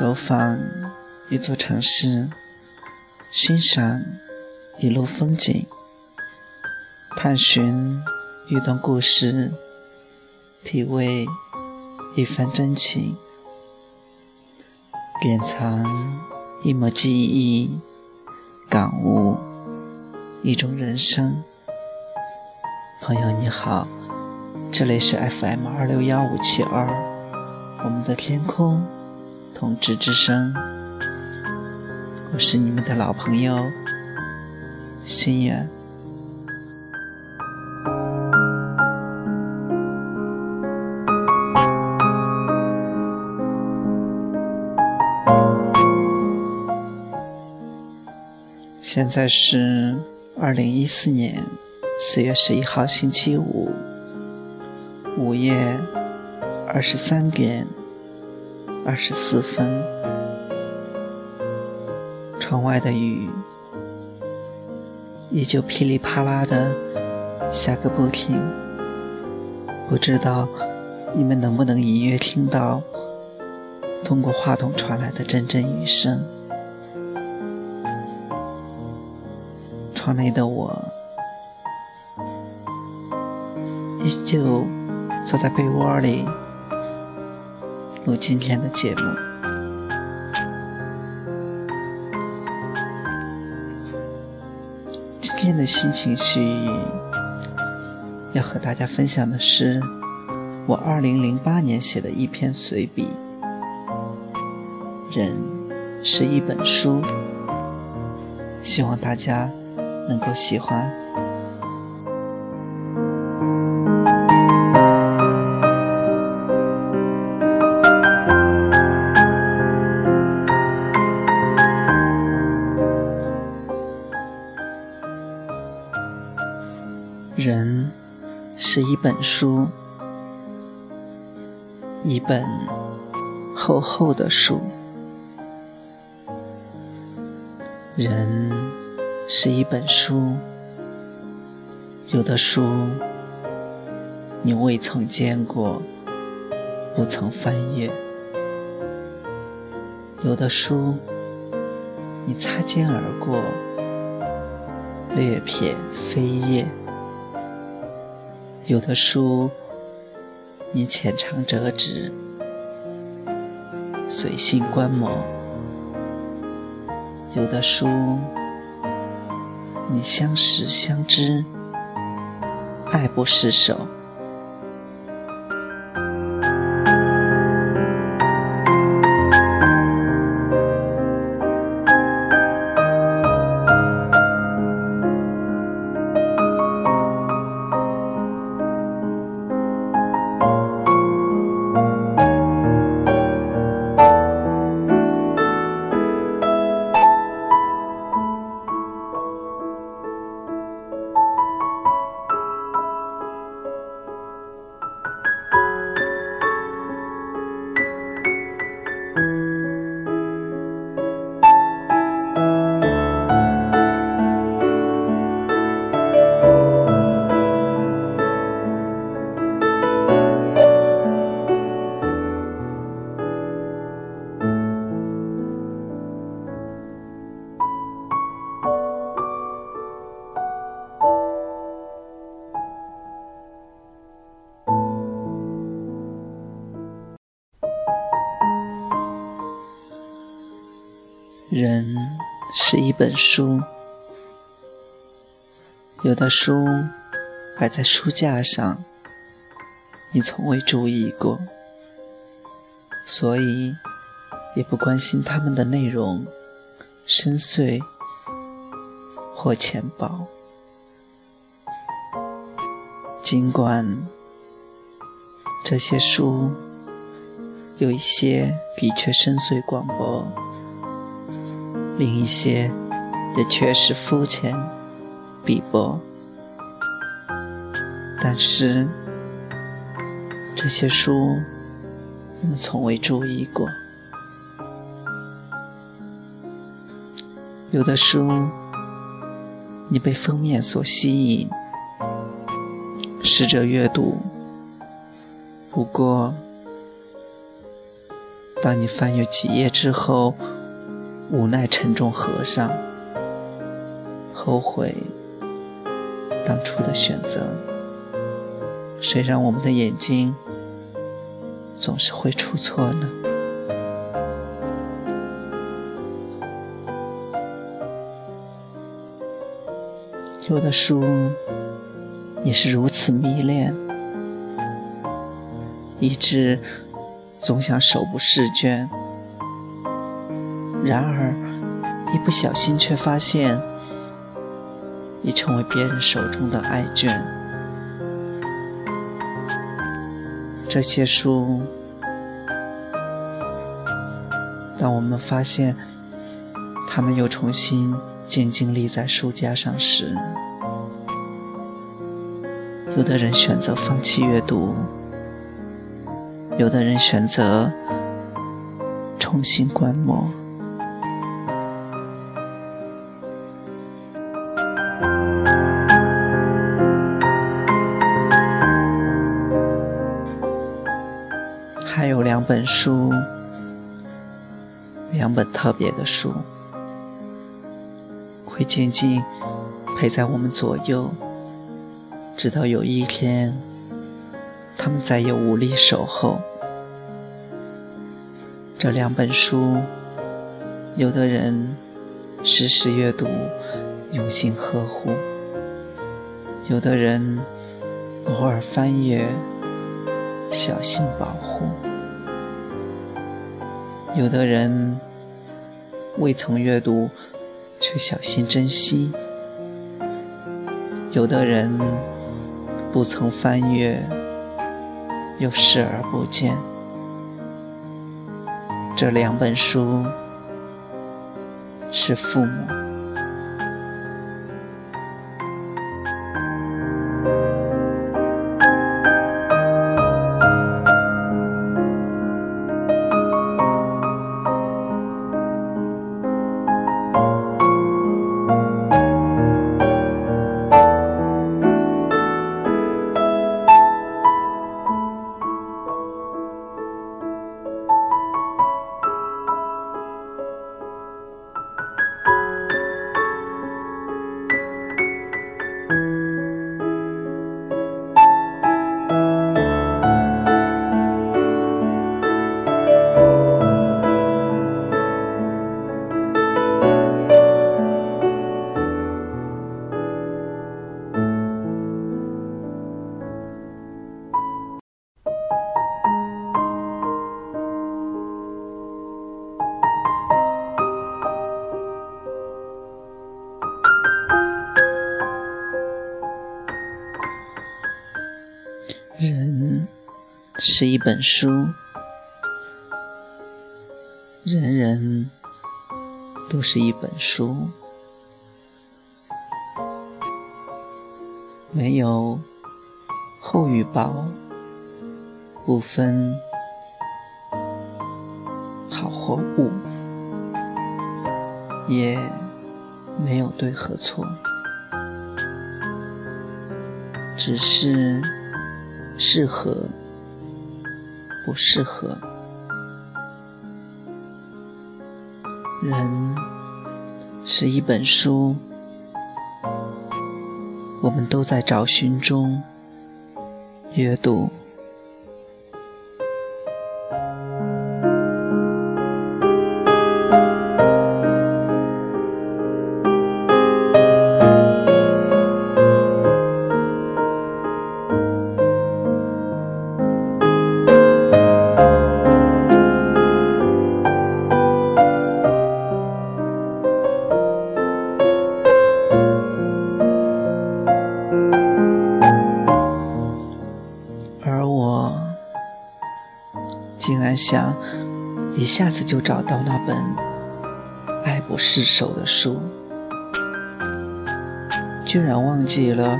走访一座城市，欣赏一路风景，探寻一段故事，体味一番真情，典藏一抹记忆，感悟一种人生。朋友你好，这里是 FM 二六幺五七二，我们的天空，同志之声，我是你们的老朋友心远。现在是二零一四年。四月十一号星期五，午夜二十三点二十四分，窗外的雨依旧噼里啪啦的下个不停。不知道你们能不能隐约听到通过话筒传来的阵阵雨声？窗内的我。依旧坐在被窝里录今天的节目。今天的心情絮语要和大家分享的是我二零零八年写的一篇随笔。人是一本书，希望大家能够喜欢。是一本书，一本厚厚的书。人是一本书，有的书你未曾见过，不曾翻阅；有的书你擦肩而过，略瞥飞页。有的书，你浅尝辄止，随性观摩；有的书，你相识相知，爱不释手。本书，有的书摆在书架上，你从未注意过，所以也不关心它们的内容深邃或浅薄。尽管这些书有一些的确深邃广博。另一些也确实肤浅、鄙薄，但是这些书我们从未注意过。有的书你被封面所吸引，试着阅读，不过当你翻阅几页之后，无奈沉重合上，后悔当初的选择。谁让我们的眼睛总是会出错呢？有的书你是如此迷恋，以致总想手不释卷。然而一不小心却发现，已成为别人手中的爱卷。这些书，当我们发现它们又重新静静立在书架上时，有的人选择放弃阅读，有的人选择重新观摩。本书，两本特别的书，会静静陪在我们左右。直到有一天，他们再也无力守候。这两本书，有的人时时阅读，用心呵护；有的人偶尔翻阅，小心保护；有的人未曾阅读，却小心珍惜；有的人。不曾翻阅，又视而不见。这两本书是父母。是一本书，人人都是一本书，没有厚与薄，不分好或恶，也没有对和错，只是。适合，不适合。人是一本书，我们都在找寻中阅读。想一下子就找到那本爱不释手的书，居然忘记了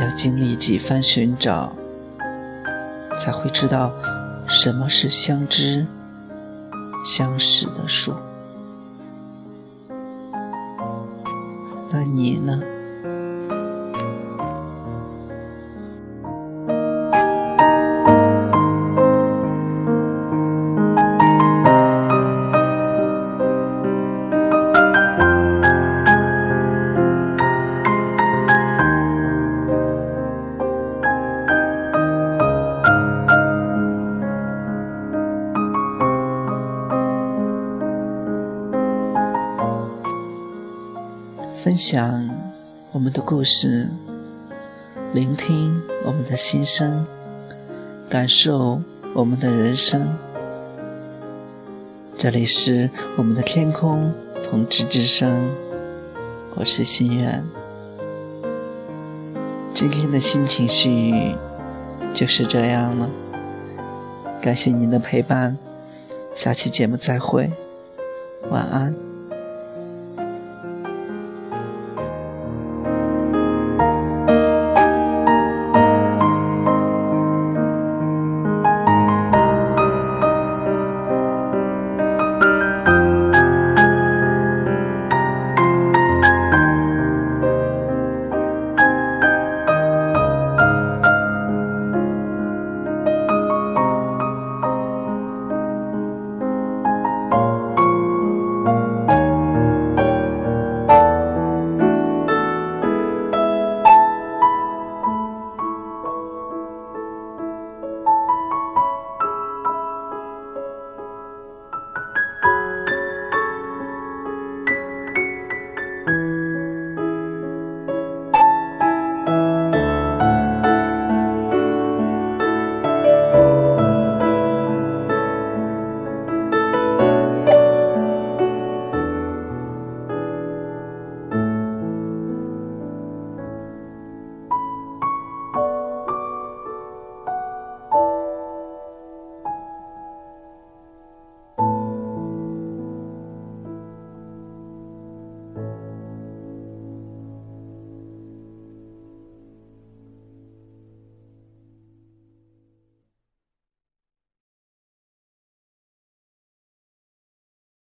要经历几番寻找，才会知道什么是相知相识的书。那你呢？分享我们的故事，聆听我们的心声，感受我们的人生。这里是我们的天空同志之声，我是心愿。今天的心情絮语就是这样了，感谢您的陪伴，下期节目再会，晚安。